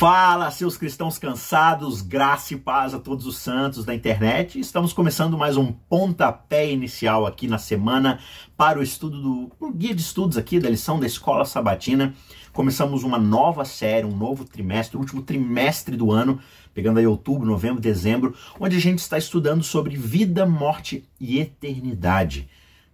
Fala, seus cristãos cansados, graça e paz a todos os santos da internet. Estamos começando mais um pontapé inicial aqui na semana para o estudo do o guia de estudos aqui da lição da Escola Sabatina. Começamos uma nova série, um novo trimestre, o último trimestre do ano, pegando aí outubro, novembro, dezembro, onde a gente está estudando sobre vida, morte e eternidade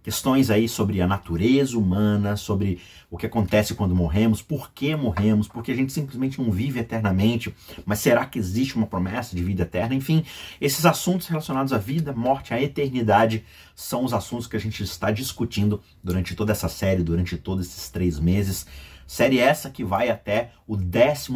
questões aí sobre a natureza humana, sobre o que acontece quando morremos, por que morremos, porque a gente simplesmente não vive eternamente, mas será que existe uma promessa de vida eterna? Enfim, esses assuntos relacionados à vida, morte, à eternidade são os assuntos que a gente está discutindo durante toda essa série, durante todos esses três meses. Série essa que vai até o 14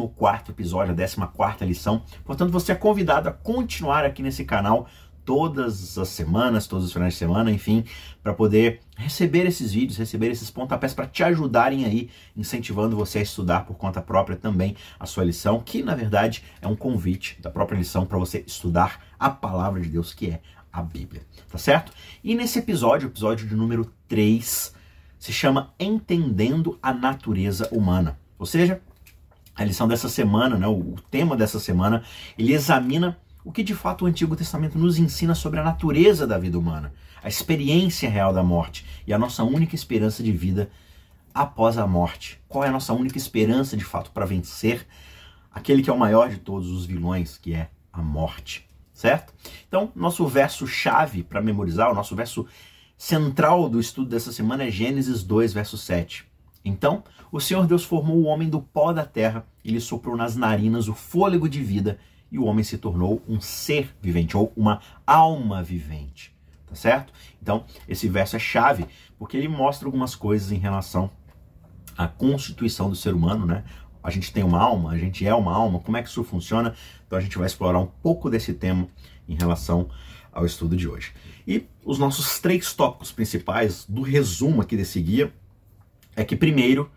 episódio, a 14 lição. Portanto, você é convidado a continuar aqui nesse canal todas as semanas, todos os finais de semana, enfim, para poder receber esses vídeos, receber esses pontapés para te ajudarem aí, incentivando você a estudar por conta própria também a sua lição, que na verdade é um convite da própria lição para você estudar a palavra de Deus, que é a Bíblia, tá certo? E nesse episódio, episódio de número 3, se chama Entendendo a Natureza Humana. Ou seja, a lição dessa semana, né, o tema dessa semana, ele examina o que de fato o Antigo Testamento nos ensina sobre a natureza da vida humana, a experiência real da morte e a nossa única esperança de vida após a morte. Qual é a nossa única esperança de fato para vencer aquele que é o maior de todos os vilões, que é a morte, certo? Então, nosso verso chave para memorizar, o nosso verso central do estudo dessa semana é Gênesis 2, verso 7. Então, o Senhor Deus formou o homem do pó da terra e lhe soprou nas narinas o fôlego de vida e o homem se tornou um ser vivente ou uma alma vivente, tá certo? Então, esse verso é chave porque ele mostra algumas coisas em relação à constituição do ser humano, né? A gente tem uma alma, a gente é uma alma, como é que isso funciona? Então a gente vai explorar um pouco desse tema em relação ao estudo de hoje. E os nossos três tópicos principais do resumo aqui desse guia é que primeiro,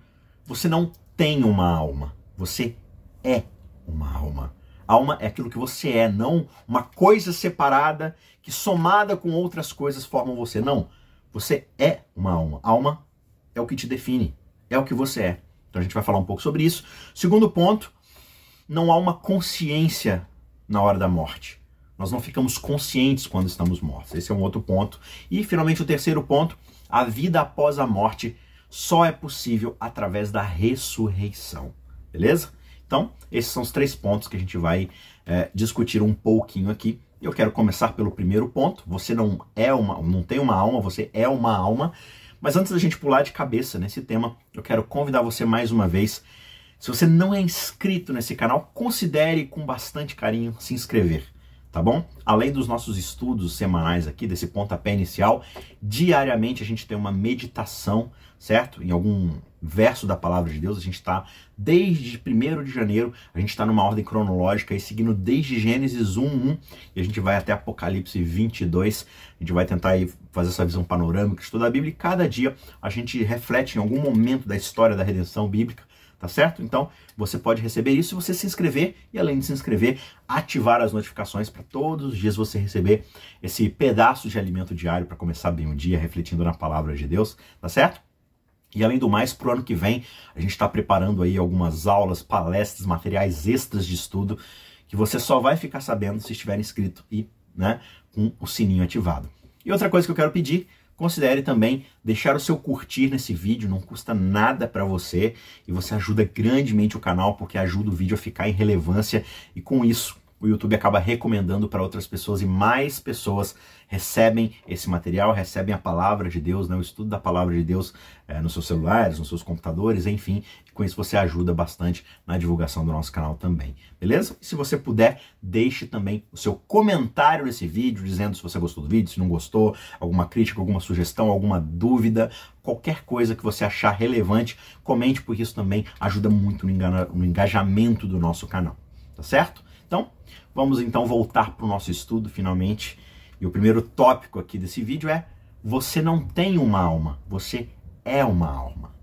você não tem uma alma, você é uma alma. Alma é aquilo que você é, não uma coisa separada que somada com outras coisas formam você. Não. Você é uma alma. Alma é o que te define, é o que você é. Então a gente vai falar um pouco sobre isso. Segundo ponto, não há uma consciência na hora da morte. Nós não ficamos conscientes quando estamos mortos. Esse é um outro ponto. E finalmente o terceiro ponto, a vida após a morte só é possível através da ressurreição. Beleza? Então, esses são os três pontos que a gente vai é, discutir um pouquinho aqui. Eu quero começar pelo primeiro ponto. Você não é uma, não tem uma alma, você é uma alma. Mas antes da gente pular de cabeça nesse tema, eu quero convidar você mais uma vez. Se você não é inscrito nesse canal, considere com bastante carinho se inscrever tá bom? Além dos nossos estudos semanais aqui, desse pontapé inicial, diariamente a gente tem uma meditação, certo? Em algum verso da palavra de Deus, a gente está desde 1 de janeiro, a gente está numa ordem cronológica e seguindo desde Gênesis 1, 1 e a gente vai até Apocalipse 22. A gente vai tentar aí fazer essa visão panorâmica, estudar a Bíblia e cada dia a gente reflete em algum momento da história da redenção bíblica tá certo? Então você pode receber isso se você se inscrever e além de se inscrever, ativar as notificações para todos os dias você receber esse pedaço de alimento diário para começar bem o dia refletindo na palavra de Deus, tá certo? E além do mais, para o ano que vem, a gente está preparando aí algumas aulas, palestras, materiais extras de estudo que você só vai ficar sabendo se estiver inscrito e né, com o sininho ativado. E outra coisa que eu quero pedir, Considere também deixar o seu curtir nesse vídeo, não custa nada para você e você ajuda grandemente o canal porque ajuda o vídeo a ficar em relevância e com isso o YouTube acaba recomendando para outras pessoas e mais pessoas recebem esse material, recebem a palavra de Deus, né, o estudo da palavra de Deus é, nos seus celulares, nos seus computadores, enfim. Com isso você ajuda bastante na divulgação do nosso canal também, beleza? E se você puder, deixe também o seu comentário nesse vídeo, dizendo se você gostou do vídeo, se não gostou, alguma crítica, alguma sugestão, alguma dúvida, qualquer coisa que você achar relevante, comente, porque isso também ajuda muito no engajamento do nosso canal, tá certo? Então, vamos então voltar para o nosso estudo finalmente. E o primeiro tópico aqui desse vídeo é: você não tem uma alma, você é uma alma.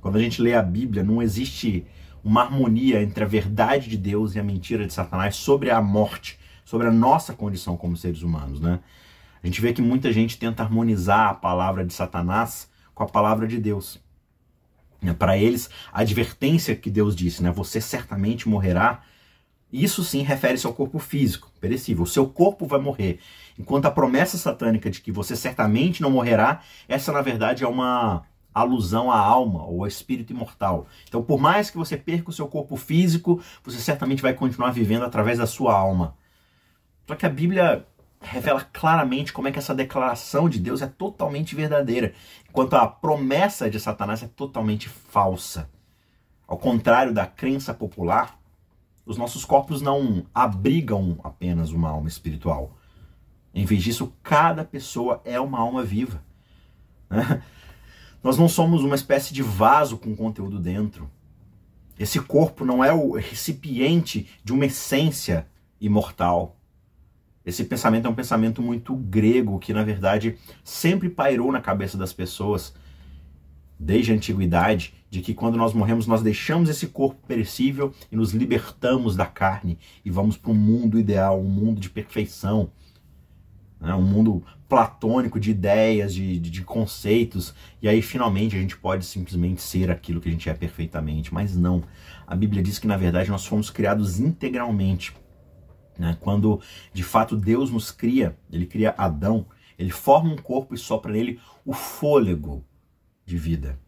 Quando a gente lê a Bíblia, não existe uma harmonia entre a verdade de Deus e a mentira de Satanás sobre a morte, sobre a nossa condição como seres humanos, né? A gente vê que muita gente tenta harmonizar a palavra de Satanás com a palavra de Deus. Para eles, a advertência que Deus disse, né? Você certamente morrerá, Isso sim refere-se ao corpo físico, perecível. O seu corpo vai morrer. Enquanto a promessa satânica de que você certamente não morrerá, essa na verdade é uma alusão à alma ou ao espírito imortal. Então, por mais que você perca o seu corpo físico, você certamente vai continuar vivendo através da sua alma. Só que a Bíblia revela claramente como é que essa declaração de Deus é totalmente verdadeira, enquanto a promessa de Satanás é totalmente falsa. Ao contrário da crença popular, os nossos corpos não abrigam apenas uma alma espiritual. Em vez disso, cada pessoa é uma alma viva. Né? Nós não somos uma espécie de vaso com conteúdo dentro. Esse corpo não é o recipiente de uma essência imortal. Esse pensamento é um pensamento muito grego, que na verdade sempre pairou na cabeça das pessoas desde a antiguidade, de que quando nós morremos nós deixamos esse corpo perecível e nos libertamos da carne e vamos para um mundo ideal, um mundo de perfeição, né? um mundo platônico de ideias, de, de, de, conceitos, e aí finalmente a gente pode simplesmente ser aquilo que a gente é perfeitamente. Mas não. A Bíblia diz que na verdade nós fomos criados integralmente. Né? Quando de fato Deus nos cria, ele cria Adão, ele forma um corpo e sopra nele o fôlego de vida.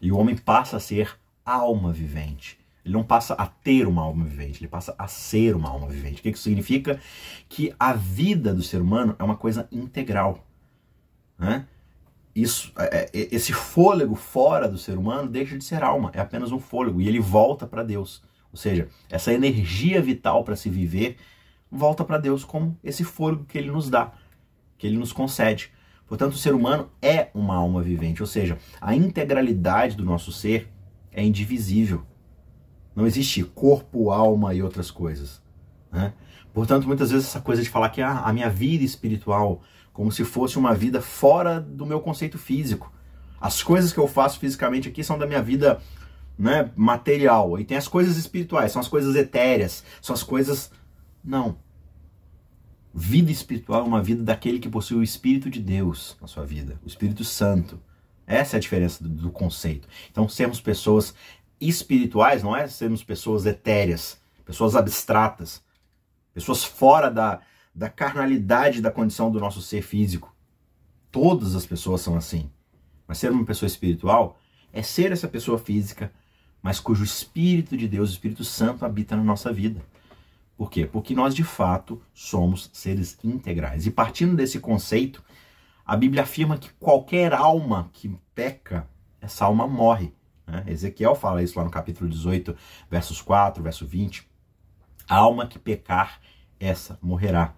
E o homem passa a ser alma vivente. Ele não passa a ter uma alma vivente, ele passa a ser uma alma vivente. O que isso significa? Que a vida do ser humano é uma coisa integral. Né? Isso, é, é, esse fôlego fora do ser humano deixa de ser alma, é apenas um fôlego e ele volta para Deus. Ou seja, essa energia vital para se viver volta para Deus como esse fôlego que ele nos dá, que ele nos concede. Portanto, o ser humano é uma alma vivente, ou seja, a integralidade do nosso ser é indivisível. Não existe corpo, alma e outras coisas. Né? Portanto, muitas vezes essa coisa de falar que ah, a minha vida espiritual, como se fosse uma vida fora do meu conceito físico. As coisas que eu faço fisicamente aqui são da minha vida né, material. E tem as coisas espirituais, são as coisas etéreas, são as coisas. Não. Vida espiritual é uma vida daquele que possui o Espírito de Deus na sua vida, o Espírito Santo. Essa é a diferença do, do conceito. Então, sermos pessoas espirituais não é sermos pessoas etéreas, pessoas abstratas, pessoas fora da, da carnalidade da condição do nosso ser físico. Todas as pessoas são assim. Mas ser uma pessoa espiritual é ser essa pessoa física, mas cujo Espírito de Deus, o Espírito Santo, habita na nossa vida. Por quê? Porque nós de fato somos seres integrais. E partindo desse conceito, a Bíblia afirma que qualquer alma que peca, essa alma morre. Né? Ezequiel fala isso lá no capítulo 18, versos 4, verso 20. A alma que pecar, essa morrerá.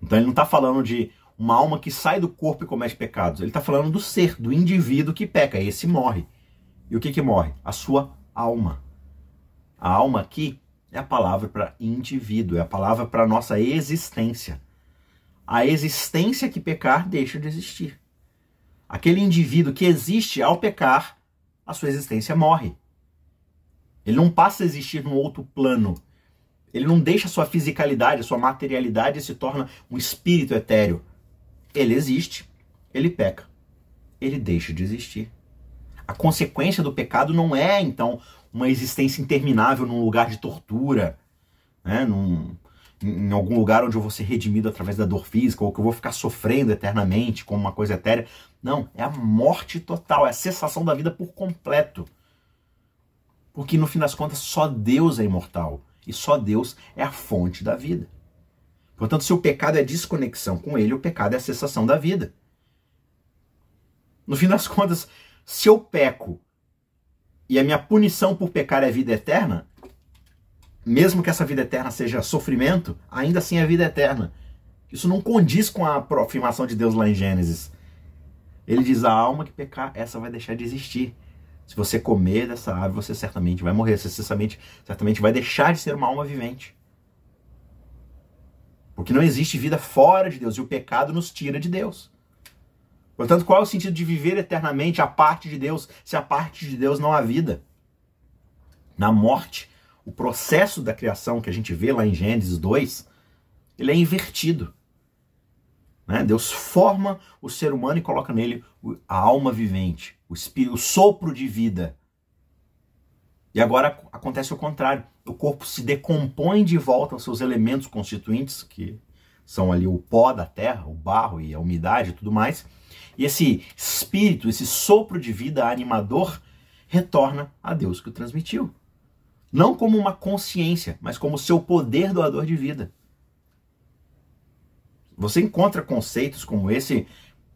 Então ele não está falando de uma alma que sai do corpo e comete pecados. Ele está falando do ser, do indivíduo que peca. Esse morre. E o que, que morre? A sua alma. A alma aqui é a palavra para indivíduo, é a palavra para nossa existência. A existência que pecar deixa de existir. Aquele indivíduo que existe ao pecar, a sua existência morre. Ele não passa a existir num outro plano. Ele não deixa a sua fisicalidade, a sua materialidade e se torna um espírito etéreo. Ele existe, ele peca, ele deixa de existir. A consequência do pecado não é, então, uma existência interminável num lugar de tortura, né? num, em algum lugar onde eu vou ser redimido através da dor física, ou que eu vou ficar sofrendo eternamente como uma coisa etérea. Não, é a morte total, é a cessação da vida por completo. Porque no fim das contas, só Deus é imortal. E só Deus é a fonte da vida. Portanto, se o pecado é desconexão com ele, o pecado é a cessação da vida. No fim das contas, se eu peco e a minha punição por pecar é vida eterna, mesmo que essa vida eterna seja sofrimento, ainda assim é vida eterna. Isso não condiz com a afirmação de Deus lá em Gênesis. Ele diz: a alma que pecar, essa vai deixar de existir. Se você comer dessa árvore, você certamente vai morrer. Você certamente, certamente vai deixar de ser uma alma vivente. Porque não existe vida fora de Deus e o pecado nos tira de Deus. Portanto, qual é o sentido de viver eternamente a parte de Deus, se a parte de Deus não há vida? Na morte, o processo da criação que a gente vê lá em Gênesis 2, ele é invertido. Né? Deus forma o ser humano e coloca nele a alma vivente, o, espírito, o sopro de vida. E agora acontece o contrário. O corpo se decompõe de volta aos seus elementos constituintes, que são ali o pó da terra, o barro e a umidade e tudo mais. E esse espírito, esse sopro de vida animador, retorna a Deus que o transmitiu. Não como uma consciência, mas como seu poder doador de vida. Você encontra conceitos como esse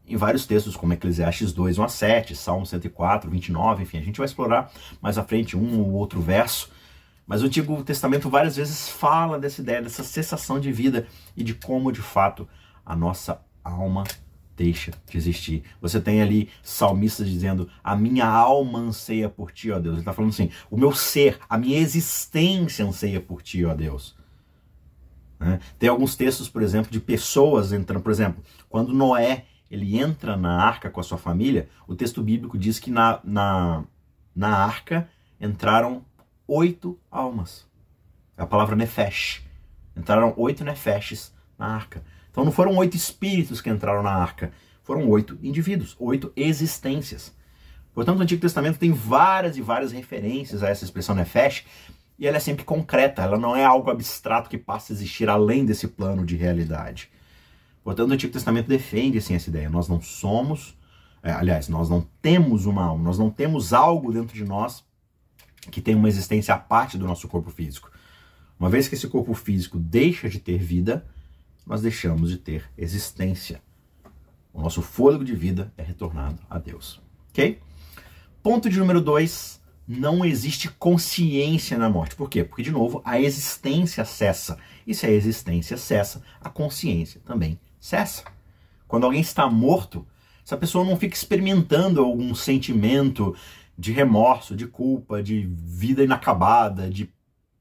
em vários textos, como Eclesiastes 2, 1 a 7, Salmo 104, 29, enfim, a gente vai explorar mais à frente um ou outro verso. Mas o Antigo Testamento várias vezes fala dessa ideia, dessa cessação de vida e de como, de fato, a nossa alma deixa de existir. Você tem ali salmistas dizendo: A minha alma anseia por ti, ó Deus. Ele está falando assim: O meu ser, a minha existência anseia por ti, ó Deus. Né? Tem alguns textos, por exemplo, de pessoas entrando, por exemplo, quando Noé ele entra na arca com a sua família, o texto bíblico diz que na, na, na arca entraram oito almas. É a palavra nefesh. Entraram oito nefeshes na arca. Então não foram oito espíritos que entraram na arca, foram oito indivíduos, oito existências. Portanto, o Antigo Testamento tem várias e várias referências a essa expressão nefesh, e ela é sempre concreta, ela não é algo abstrato que passa a existir além desse plano de realidade. Portanto, o Antigo Testamento defende assim, essa ideia. Nós não somos, é, aliás, nós não temos uma alma, nós não temos algo dentro de nós que tem uma existência à parte do nosso corpo físico. Uma vez que esse corpo físico deixa de ter vida, nós deixamos de ter existência. O nosso fôlego de vida é retornado a Deus. Ok? Ponto de número dois não existe consciência na morte. Por quê? Porque, de novo, a existência cessa. E se a existência cessa, a consciência também cessa. Quando alguém está morto, essa pessoa não fica experimentando algum sentimento de remorso, de culpa, de vida inacabada, de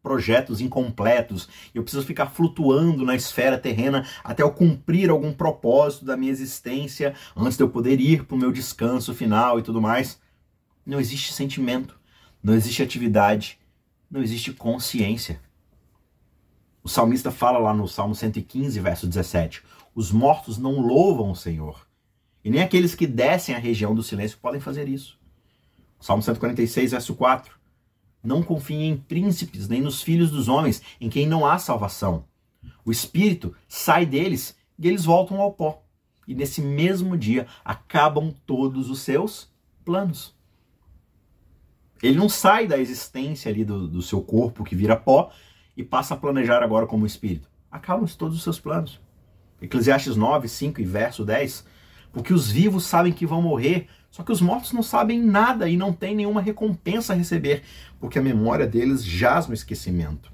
projetos incompletos. Eu preciso ficar flutuando na esfera terrena até eu cumprir algum propósito da minha existência antes de eu poder ir para o meu descanso final e tudo mais. Não existe sentimento não existe atividade, não existe consciência. O salmista fala lá no Salmo 115, verso 17: Os mortos não louvam o Senhor, e nem aqueles que descem à região do silêncio podem fazer isso. Salmo 146, verso 4: Não confiem em príncipes, nem nos filhos dos homens, em quem não há salvação. O espírito sai deles e eles voltam ao pó. E nesse mesmo dia acabam todos os seus planos. Ele não sai da existência ali do, do seu corpo que vira pó e passa a planejar agora como espírito. Acabam-se todos os seus planos. Eclesiastes 9, 5 e verso 10. Porque os vivos sabem que vão morrer, só que os mortos não sabem nada e não têm nenhuma recompensa a receber, porque a memória deles jaz no esquecimento.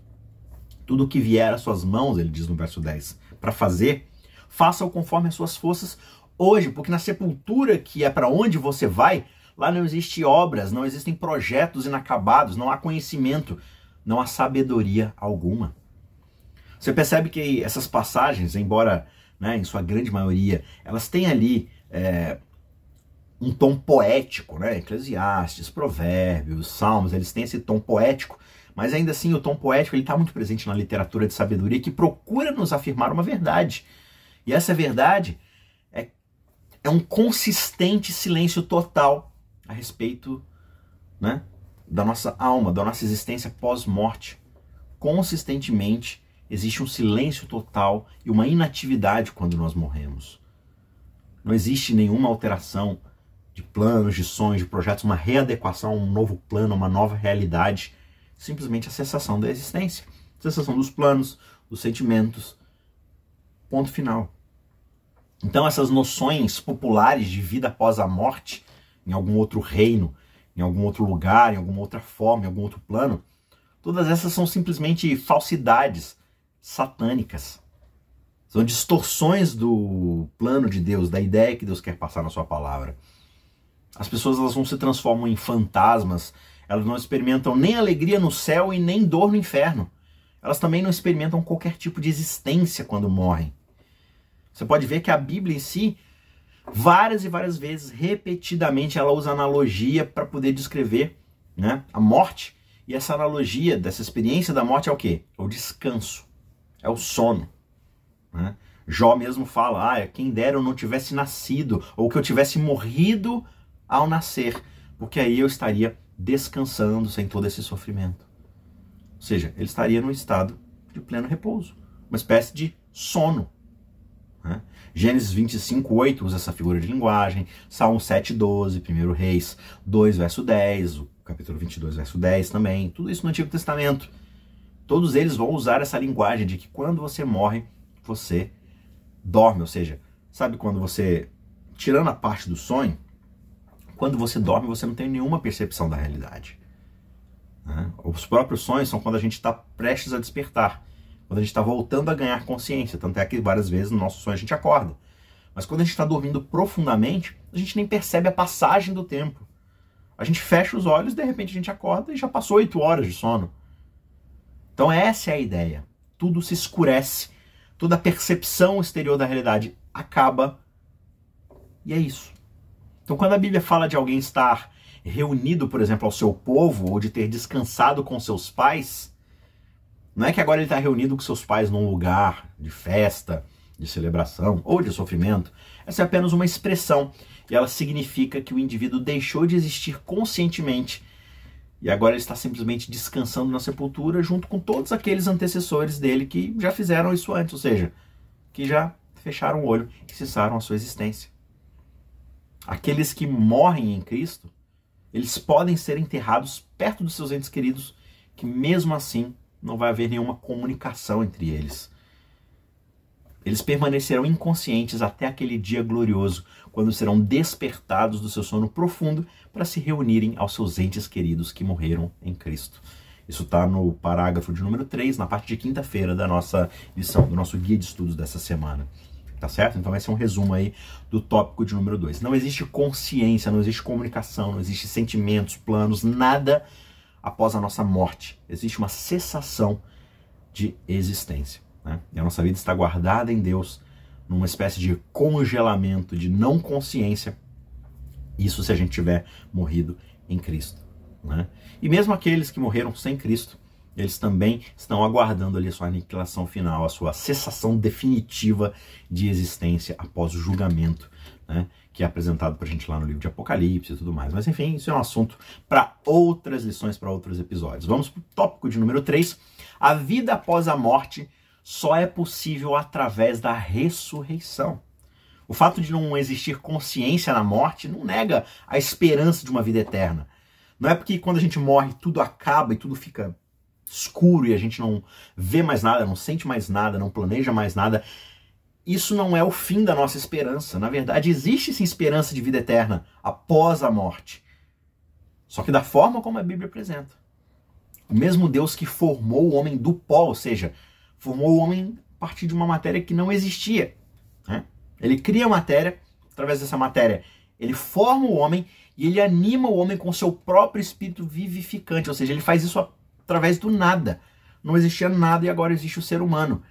Tudo que vier às suas mãos, ele diz no verso 10, para fazer, faça-o conforme as suas forças hoje, porque na sepultura, que é para onde você vai, Lá não existem obras, não existem projetos inacabados, não há conhecimento, não há sabedoria alguma. Você percebe que essas passagens, embora né, em sua grande maioria, elas têm ali é, um tom poético, né? Eclesiastes, Provérbios, Salmos, eles têm esse tom poético, mas ainda assim o tom poético está muito presente na literatura de sabedoria que procura nos afirmar uma verdade. E essa verdade é, é um consistente silêncio total a respeito né, da nossa alma, da nossa existência pós-morte. Consistentemente existe um silêncio total e uma inatividade quando nós morremos. Não existe nenhuma alteração de planos, de sonhos, de projetos, uma readequação um novo plano, uma nova realidade. Simplesmente a cessação da existência. Cessação dos planos, dos sentimentos. Ponto final. Então, essas noções populares de vida após a morte em algum outro reino, em algum outro lugar, em alguma outra forma, em algum outro plano, todas essas são simplesmente falsidades satânicas. São distorções do plano de Deus, da ideia que Deus quer passar na sua palavra. As pessoas elas não se transformam em fantasmas, elas não experimentam nem alegria no céu e nem dor no inferno. Elas também não experimentam qualquer tipo de existência quando morrem. Você pode ver que a Bíblia em si várias e várias vezes, repetidamente, ela usa analogia para poder descrever né, a morte. E essa analogia dessa experiência da morte é o quê? É o descanso, é o sono. Né? Jó mesmo fala: ah, quem dera eu não tivesse nascido, ou que eu tivesse morrido ao nascer, porque aí eu estaria descansando sem todo esse sofrimento. Ou seja, ele estaria no estado de pleno repouso, uma espécie de sono. Né? Gênesis 25, 8 usa essa figura de linguagem, Salmo 7, 12, 1 Reis 2, verso 10, o capítulo 22, verso 10 também, tudo isso no Antigo Testamento. Todos eles vão usar essa linguagem de que quando você morre, você dorme, ou seja, sabe quando você, tirando a parte do sonho, quando você dorme, você não tem nenhuma percepção da realidade. Né? Os próprios sonhos são quando a gente está prestes a despertar, quando a gente está voltando a ganhar consciência. Tanto é que várias vezes no nosso sonho a gente acorda. Mas quando a gente está dormindo profundamente, a gente nem percebe a passagem do tempo. A gente fecha os olhos, de repente a gente acorda e já passou oito horas de sono. Então essa é a ideia. Tudo se escurece, toda a percepção exterior da realidade acaba. E é isso. Então, quando a Bíblia fala de alguém estar reunido, por exemplo, ao seu povo, ou de ter descansado com seus pais, não é que agora ele está reunido com seus pais num lugar de festa, de celebração ou de sofrimento. Essa é apenas uma expressão e ela significa que o indivíduo deixou de existir conscientemente e agora ele está simplesmente descansando na sepultura junto com todos aqueles antecessores dele que já fizeram isso antes, ou seja, que já fecharam o olho e cessaram a sua existência. Aqueles que morrem em Cristo, eles podem ser enterrados perto dos seus entes queridos, que mesmo assim não vai haver nenhuma comunicação entre eles. Eles permanecerão inconscientes até aquele dia glorioso, quando serão despertados do seu sono profundo para se reunirem aos seus entes queridos que morreram em Cristo. Isso está no parágrafo de número 3, na parte de quinta-feira da nossa lição, do nosso guia de estudos dessa semana. Tá certo? Então vai ser um resumo aí do tópico de número 2. Não existe consciência, não existe comunicação, não existe sentimentos, planos, nada após a nossa morte. Existe uma cessação de existência. Né? E a nossa vida está guardada em Deus numa espécie de congelamento, de não consciência. Isso se a gente tiver morrido em Cristo. Né? E mesmo aqueles que morreram sem Cristo, eles também estão aguardando ali a sua aniquilação final, a sua cessação definitiva de existência após o julgamento, né, que é apresentado para a gente lá no livro de Apocalipse e tudo mais. Mas enfim, isso é um assunto para outras lições, para outros episódios. Vamos para o tópico de número 3. A vida após a morte só é possível através da ressurreição. O fato de não existir consciência na morte não nega a esperança de uma vida eterna. Não é porque quando a gente morre tudo acaba e tudo fica escuro e a gente não vê mais nada, não sente mais nada, não planeja mais nada, isso não é o fim da nossa esperança. Na verdade, existe sim esperança de vida eterna após a morte. Só que da forma como a Bíblia apresenta. O mesmo Deus que formou o homem do pó, ou seja, formou o homem a partir de uma matéria que não existia. Né? Ele cria a matéria, através dessa matéria, ele forma o homem e ele anima o homem com seu próprio espírito vivificante, ou seja, ele faz isso através do nada. Não existia nada e agora existe o ser humano.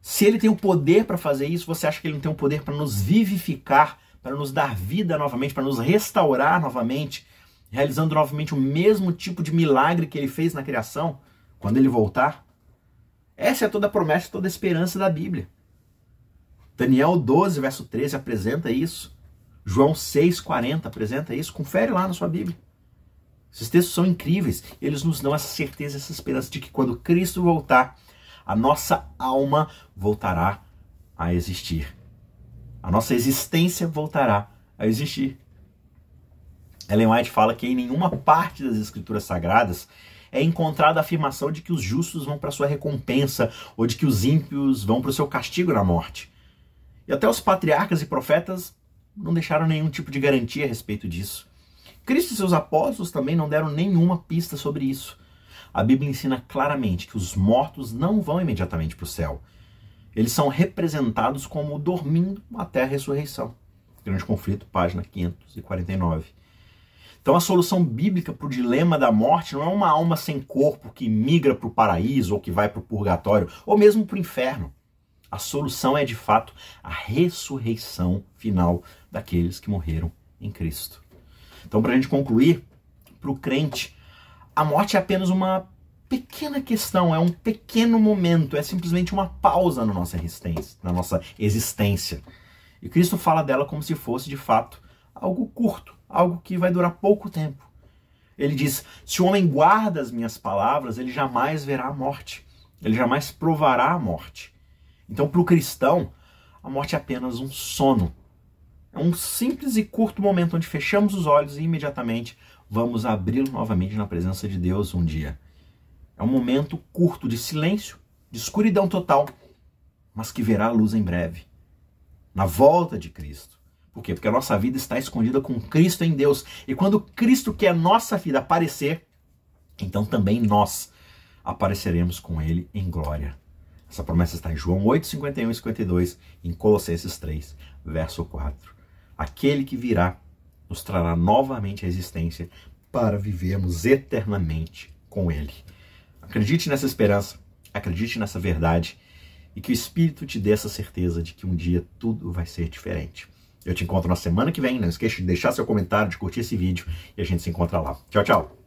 Se ele tem o poder para fazer isso, você acha que ele não tem o poder para nos vivificar, para nos dar vida novamente, para nos restaurar novamente, realizando novamente o mesmo tipo de milagre que ele fez na criação, quando ele voltar? Essa é toda a promessa, toda a esperança da Bíblia. Daniel 12, verso 13 apresenta isso. João 6,40 apresenta isso. Confere lá na sua Bíblia. Esses textos são incríveis. Eles nos dão essa certeza, essa esperança de que quando Cristo voltar, a nossa alma voltará a existir. A nossa existência voltará a existir. Ellen White fala que em nenhuma parte das escrituras sagradas é encontrada a afirmação de que os justos vão para sua recompensa ou de que os ímpios vão para o seu castigo na morte. E até os patriarcas e profetas não deixaram nenhum tipo de garantia a respeito disso. Cristo e seus apóstolos também não deram nenhuma pista sobre isso. A Bíblia ensina claramente que os mortos não vão imediatamente para o céu. Eles são representados como dormindo até a ressurreição. Grande conflito, página 549. Então a solução bíblica para o dilema da morte não é uma alma sem corpo que migra para o paraíso ou que vai para o purgatório ou mesmo para o inferno. A solução é de fato a ressurreição final daqueles que morreram em Cristo. Então, para a gente concluir, para o crente, a morte é apenas uma pequena questão, é um pequeno momento, é simplesmente uma pausa na nossa existência, na nossa existência. E Cristo fala dela como se fosse de fato algo curto, algo que vai durar pouco tempo. Ele diz: Se o homem guarda as minhas palavras, ele jamais verá a morte, ele jamais provará a morte. Então, para o cristão, a morte é apenas um sono. É um simples e curto momento onde fechamos os olhos e imediatamente vamos abri-lo novamente na presença de Deus um dia. É um momento curto de silêncio, de escuridão total, mas que verá a luz em breve. Na volta de Cristo. Por quê? Porque a nossa vida está escondida com Cristo em Deus. E quando Cristo quer nossa vida aparecer, então também nós apareceremos com Ele em glória. Essa promessa está em João 8, 51 e 52, em Colossenses 3, verso 4. Aquele que virá nos trará novamente a existência para vivermos eternamente com Ele. Acredite nessa esperança, acredite nessa verdade e que o Espírito te dê essa certeza de que um dia tudo vai ser diferente. Eu te encontro na semana que vem. Não esqueça de deixar seu comentário, de curtir esse vídeo e a gente se encontra lá. Tchau, tchau!